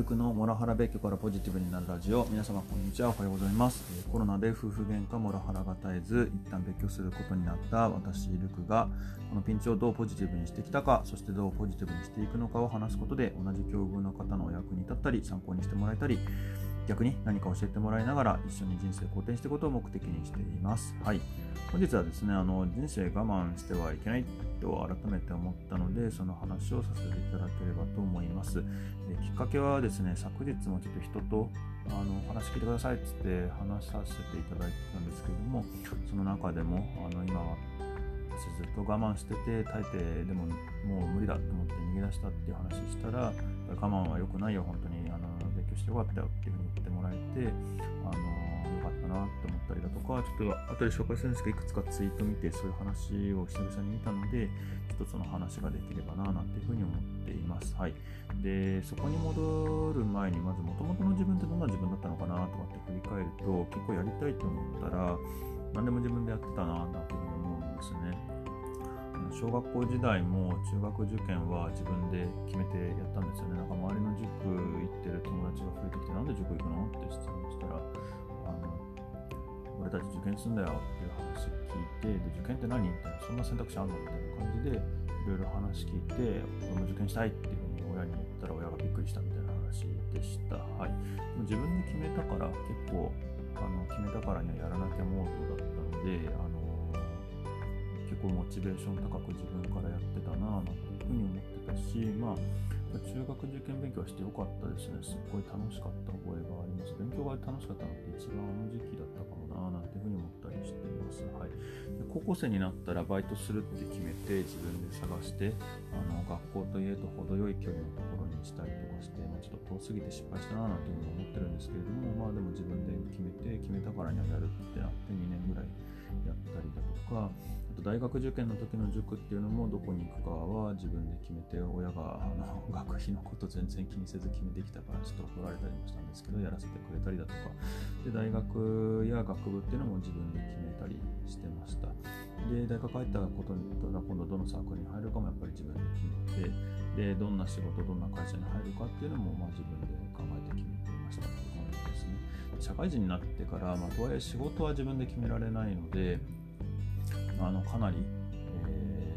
ルクのモラハラ別居からポジティブになるラジオ皆様こんにちはおはようございますコロナで夫婦喧嘩モラハラが絶えず一旦別居することになった私ルクがこのピンチをどうポジティブにしてきたかそしてどうポジティブにしていくのかを話すことで同じ境遇の方のお役に立ったり参考にしてもらえたり逆に何か教えてもらいながら一緒に人生を好転していくことを目的にしています。はい。本日はですね、あの人生我慢してはいけないと改めて思ったので、その話をさせていただければと思います。えきっかけはですね、昨日もちょっと人とあの話聞いてくださいっつって話させていただいてたんですけども、その中でもあの今はずっと我慢してて耐えてでももう無理だと思って逃げ出したっていう話したら我慢は良くないよ本当にあの勉強してよかったよっていうえてあのよかったなって思ったりだとかちょっと後で紹介するんですけどいくつかツイート見てそういう話を久々に見たのでちょっとその話ができればななんていうふうに思っています。はい。でそこに戻る前にまず元々の自分ってどんな自分だったのかなとかって振り返ると結構やりたいと思ったら何でも自分でやってたななんていうふうに思うんですね。小学校時代も中学受験は自分で決めてやったんですよね。なんか周りの塾行ってる友達が増えてきて、なんで塾行くのって質問したら、あの俺たち受験すんだよっていう話聞いて、で受験って何みたいな、そんな選択肢あんのみたいな感じで、いろいろ話聞いて、俺も受験したいっていうふうに親に言ったら親がびっくりしたみたいな話でした。はい。自分で決めたから結構、あの決めたからにはやらなきゃモードだったので、あの構モチベーション高く自分からやってたなぁなんていうふうに思ってたし、まあ、中学受験勉強はしてよかったですね。すっごい楽しかった覚えがあります。勉強が楽しかったのって一番あの時期だったかもなぁなんていうふうに思ったりしています。はい、で高校生になったらバイトするって決めて自分で探してあの学校と家と程よい距離のところにしたりとかして、まあ、ちょっと遠すぎて失敗したななんていうふうに思ってるんですけれども、まあでも自分で決めて決めたからにはやるってなって2年ぐらいやったりだとかあ、と大学受験の時の塾っていうのもどこに行くかは自分で決めて親があの 学費のこと全然気にせず決めてきたからちょっと怒られたりもしたんですけどやらせてくれたりだとか。で大学や学部っていうのも自分で決めたりしてました。で大学入ったことに今度どのサークルに入るかもやっぱり自分で決めてでどんな仕事どんな会社に入るかっていうのもまあ自分で考えて決めていました社会人になってから、まあ、とはいえ仕事は自分で決められないのであのかなり、え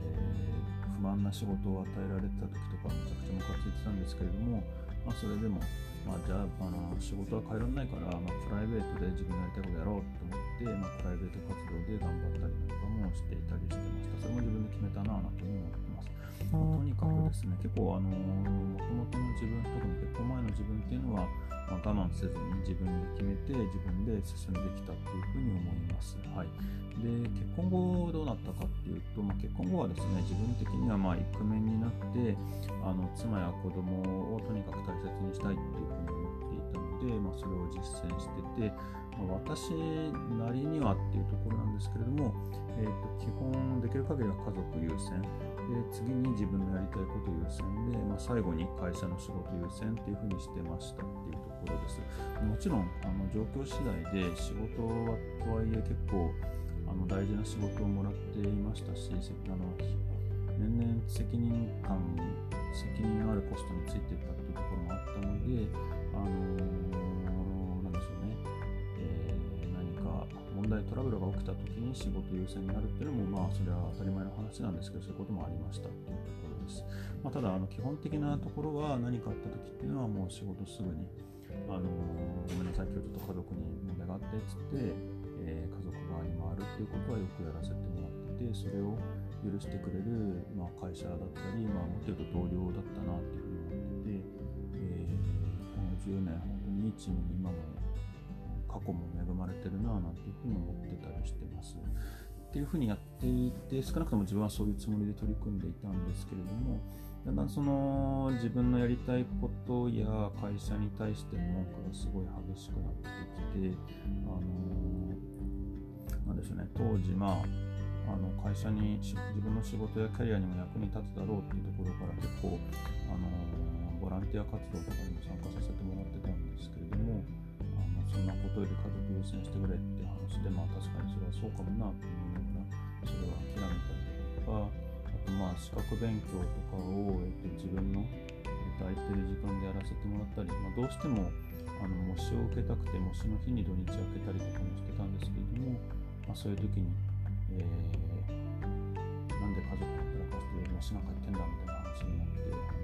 ー、不満な仕事を与えられた時とかめちゃくちゃムカついてたんですけれども、まあ、それでも、まあ、じゃああの仕事は変えられないから、まあ、プライベートで自分のやりたいことやろうと思って、まあ、プライベート活動で頑張ったりとかもしていたりしてました。それも自分で決めたなぁなんて思ってます、まあ、とにかくですね結構あのもともとの自分特に結婚前の自分っていうのはまあ、我慢せずに自分で決めて自分で進んできたっていうふうに思います。はい、で結婚後どうなったかっていうと、まあ、結婚後はですね自分的にはまあイクメンになってあの妻や子供をとにかく大切にしたいっていうふうに思っていたので、まあ、それを実践してて、まあ、私なりにはっていうところなんですけれども、えー、と基本できる限りは家族優先。で次に自分のやりたいこと優先、まあ、最後に会社の仕事優先っていうふうにしてましたっていうところです。もちろんあの状況次第で仕事はとはいえ結構あの大事な仕事をもらっていましたしあの年々責任感責任のあるコストについていったっていうところもあったのであのトラブルが起きた時に仕事優先になるっていうのもまあそれは当たり前の話なんですけどそういうこともありましたっていうところです、まあ、ただあの基本的なところは何かあった時っていうのはもう仕事すぐにあのごめんなさい、今日ちょっと家族に問題があってっつって、えー、家族側に回るっていうことはよくやらせてもらってて、それを許してくれる、まあ、会社だったり、まあ、もっと言うと同僚だったなっていうふうに思ってて、えー、この10年、本当にチームに今も過去も恵まれてるななんていうふうに思ってたりしてます。っていうふうにやっていて、少なくとも自分はそういうつもりで取り組んでいたんですけれども、だんだんその自分のやりたいことや会社に対しての文句がすごい激しくなってきて、あのー、なんでしょうね、当時、まあ、あの会社に自分の仕事やキャリアにも役に立つだろうっていうところから結構、あのー、ボランティア活動とかにも参加させてもらってたんですけれども、そんな。ことより家族優先してくれって話で、まあ確かにそれはそうかもな。って思いな。がら、それは諦めたりとか、あとまあ、資格勉強とかを、えっと、自分のやりた空いてる時間でやらせてもらったり、まあ、どうしてもあの模試を受けたくて模試の日に土日開けたりとかもしてたんですけれども、まあ、そういう時に、えー、な。んで家族働かせて模試な。んか行ってんだみたいな。話にな。って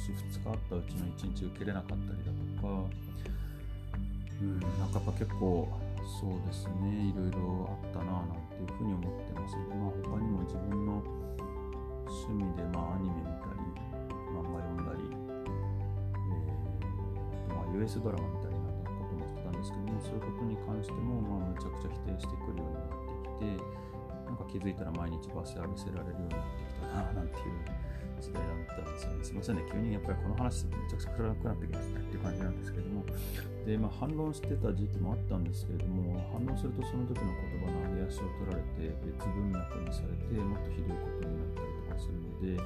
試模試2日あったうちの1日受けれなかったりだとか、うん、なんかやっぱ結構そうですねいろいろあったななんていうふうに思ってますで、まあ、他にも自分の趣味で、まあ、アニメ見たり漫画読んだり、えー、あとまあ US ドラマ見たりなんてこともしてたんですけどもそういうことに関しても、まあ、むちゃくちゃ否定してくるようになってきてなんか気づいたら毎日バス浴びせられるようになってきたななんていう時代だったんですよね。すみませんね、急にやっぱりこの話めちゃくちゃ暗くなってきますねっていう感じなんですけども、で、まあ、反論してた時期もあったんですけれども、反論するとその時の言葉の上げ足を取られて、別文脈にされて、もっとひどいことになったりとかするので、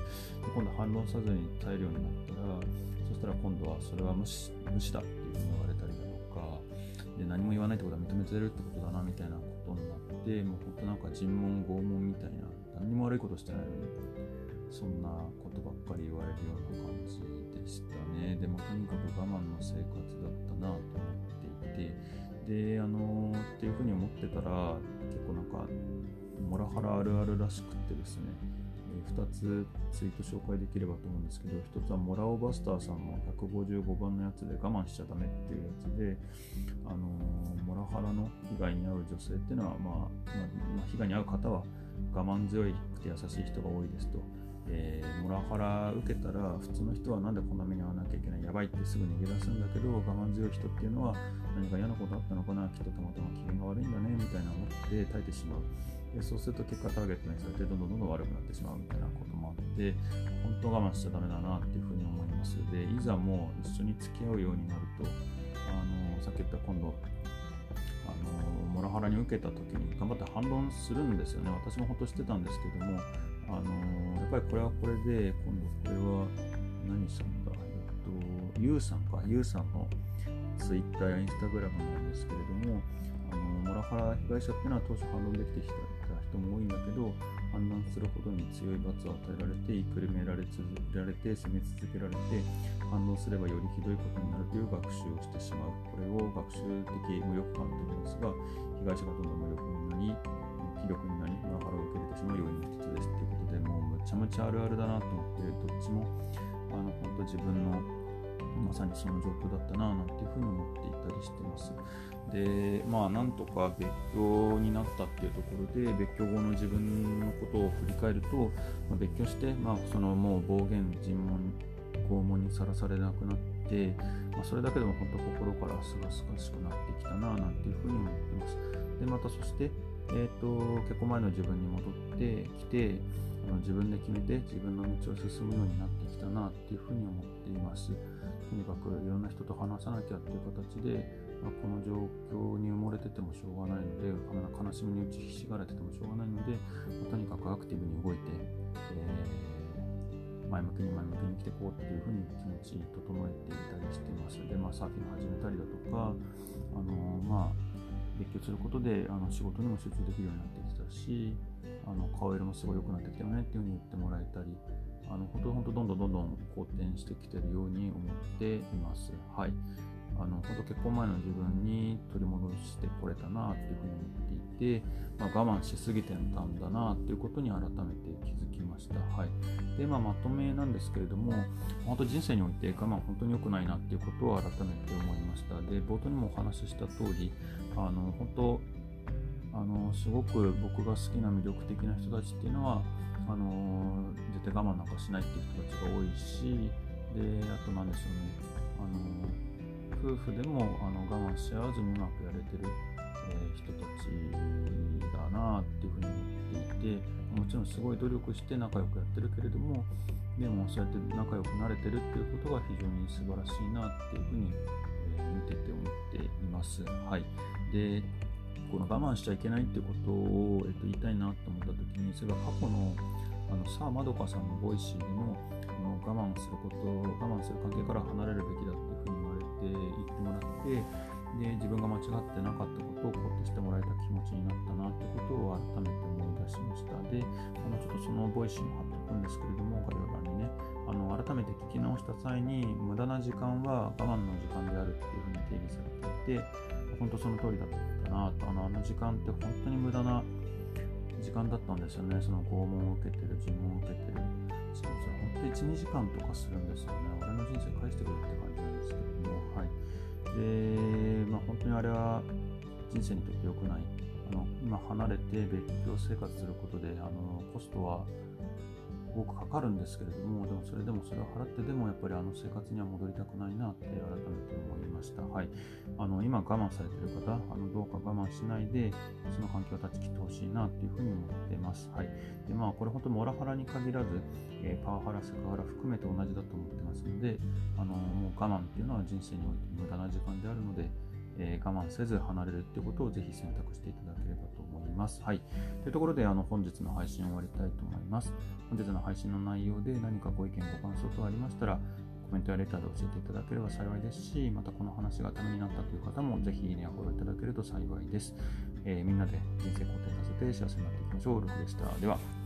今度反論さずに耐えるようになったら、そしたら今度はそれは無視無視だっていうふうに言われたりだとか、で何も言わないってことは認めてるってことだなみたいなことになって、もう本当なんか尋問拷問みたいな、何にも悪いことしてないのに、そんなことばっかり言われるような感じでしたね。でもとにかく我慢の生活だったなと思っていて、で、あの、っていうふうに思ってたら、結構なんか、モラハラあるあるらしくってですね、2つツイート紹介できればと思うんですけど、1つはモラオバスターさんの155番のやつで我慢しちゃダメっていうやつで、あのー、モラハラの被害に遭う女性っていうのは、まあ、まあ、被害に遭う方は我慢強くて優しい人が多いですと。えー、モラハラ受けたら普通の人はなんでこんな目に遭わなきゃいけないやばいってすぐ逃げ出すんだけど我慢強い人っていうのは何か嫌なことあったのかなきっとたまたま機嫌が悪いんだねみたいな思って耐えてしまうでそうすると結果ターゲットにされてどんどんどんどん悪くなってしまうみたいなこともあって本当我慢しちゃダメだなっていうふうに思います。でいざもう一緒に付き合うようになるとあのさっき言った今度あのモラハラに受けた時に頑張って反論するんですよね。私も本当知ってたんですけどもあのー、やっぱりこれはこれで、今度これは何さんだ、えっと、ゆうさんか、ゆうさんのツイッターやインスタグラムなんですけれども、あのモラハラ被害者っていうのは当初反論できてきた人も多いんだけど、判断するほどに強い罰を与えられて、いくるめられ続けられて、責め続けられて、反応すればよりひどいことになるという学習をしてしまう。これを学習的無力感といいますが、被害者がどんどん無力になり、気力になり、モラハラを受け入れてしまう要因の一つですっていうことでもうむちゃむちゃあるあるだなと思ってどっちもあの本当自分のまさにその状況だったななんていうふうに思っていたりしてます。でまあなんとか別居になったっていうところで別居後の自分のことを振り返ると、まあ、別居して、まあ、そのもう暴言尋問拷問にさらされなくなって、まあ、それだけでも本当心からすがすがしくなってきたななんていうふうに思ってます。でまたそしてえーと、結構前の自分に戻ってきてあの自分で決めて自分の道を進むようになってきたなっていうふうに思っています。とにかくいろんな人と話さなきゃっていう形で、まあ、この状況に埋もれててもしょうがないので悲しみに打ちひしがれててもしょうがないので、まあ、とにかくアクティブに動いて、えー、前向きに前向きに生きていこうっていうふうに気持ち整えていたりしています。で、まあ、サーフィン始めたりだとかあのまあ勉強することであの仕事にも集中できるようになってきたしあの顔色もすごい良くなってきたよねっていうふうに言ってもらえたりあの本当本当どんどんどんどん好転してきてるように思っています。はい。あの本当結婚前の自分に取り戻してこれたなっていうふうに思って、まあ、我慢しすぎてたんだなっていうことに改めて気づきました。はい。で、まあ、まとめなんですけれども、本当人生において我慢本当に良くないなっていうことを改めて思いました。で、冒頭にもお話しした通り、あの本当あのすごく僕が好きな魅力的な人たちっていうのはあの絶対我慢なんかしないっていう人たちが多いしであと何でしょうねあの夫婦でもあの我慢し合わずにうまくやれてる、え、人たちだなっていうふうに思っていてもちろんすごい努力して仲良くやってるけれどもでもそうやって仲良くなれてるっていうことが非常に素晴らしいなっていうふうに、え、見てて思っています。はい、でこの我慢しちゃいけないっていうことを、えっと、言いたいなと思った時にそれが過去のあのさあまどかさんの Voicy でもあの我慢すること我慢する関係から離れるべきだっていうふうに言われて言ってもらってで自分が間違ってなかったことを肯定してもらえた気持ちになったなってことを改めて思い出しましたであのちょっとその Voicy も貼っておくんですけれども、概要欄にね、あの改めて聞き直した際に、無駄な時間は我慢の時間であるっていうふうに定義されていて、本当その通りだったなと、あのあの時間って本当に無駄な時間だったんですよね、その拷問を受けてる、尋問を受けてる。しかもそれ本当1、2時間とかするんですよね。俺の人生返してくれって感じなんですけども、はい。で、まあ本当にあれは人生にとって良くない。あの今離れて別居生活することで、あのコストは多くかかるんですけれども、でもそれでもそれを払ってでもやっぱりあの生活には戻りたくないなって改めて思います。はい。あの今我慢されている方、あのどうか我慢しないで、その環境を断ち切ってほしいなっていうふうに思ってます。はい。で、まあこれ本当モラハラに限らず、えー、パワハラ、セクハラ含めて同じだと思ってますので、あのもう我慢っていうのは人生において無駄な時間であるので、えー、我慢せず離れるっていうことをぜひ選択していただければと思います。はい。というところで、あの本日の配信を終わりたいと思います。本日の配信の内容で何かご意見、ご感想等ありましたら、コメントやレターで教えていただければ幸いですし、またこの話がためになったという方も、ぜひいいねやフォローいただけると幸いです。えー、みんなで人生肯定させて幸せになっていきましょう。ルクでした。では。